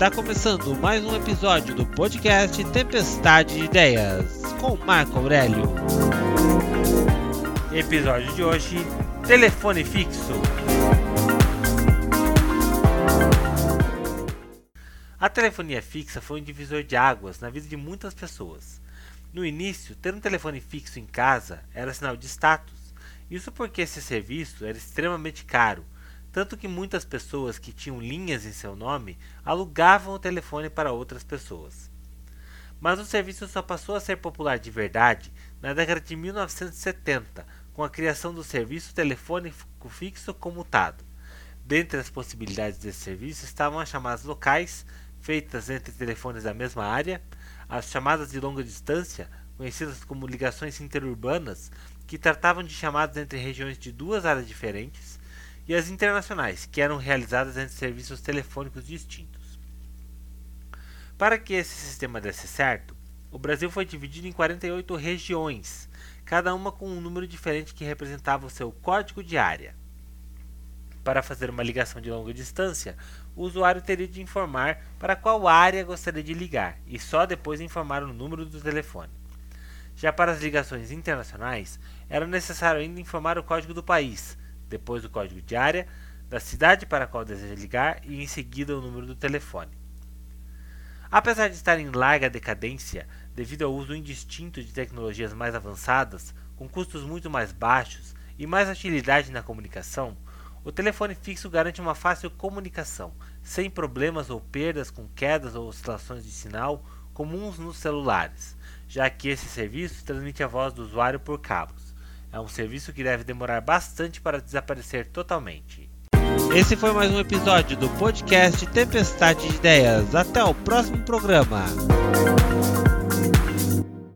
Está começando mais um episódio do podcast Tempestade de Ideias com Marco Aurélio. Episódio de hoje: Telefone fixo. A telefonia fixa foi um divisor de águas na vida de muitas pessoas. No início, ter um telefone fixo em casa era sinal de status. Isso porque esse serviço era extremamente caro tanto que muitas pessoas que tinham linhas em seu nome alugavam o telefone para outras pessoas. Mas o serviço só passou a ser popular de verdade na década de 1970, com a criação do serviço telefônico fixo comutado. Dentre as possibilidades desse serviço estavam as chamadas locais, feitas entre telefones da mesma área, as chamadas de longa distância, conhecidas como ligações interurbanas, que tratavam de chamadas entre regiões de duas áreas diferentes, e as internacionais, que eram realizadas entre serviços telefônicos distintos. Para que esse sistema desse certo, o Brasil foi dividido em 48 regiões, cada uma com um número diferente que representava o seu código de área. Para fazer uma ligação de longa distância, o usuário teria de informar para qual área gostaria de ligar e só depois informar o número do telefone. Já para as ligações internacionais, era necessário ainda informar o código do país, depois do código de área, da cidade para a qual deseja ligar e em seguida o número do telefone. Apesar de estar em larga decadência devido ao uso indistinto de tecnologias mais avançadas, com custos muito mais baixos e mais agilidade na comunicação, o telefone fixo garante uma fácil comunicação, sem problemas ou perdas com quedas ou oscilações de sinal comuns nos celulares, já que esse serviço transmite a voz do usuário por cabos. É um serviço que deve demorar bastante para desaparecer totalmente. Esse foi mais um episódio do podcast Tempestade de Ideias. Até o próximo programa.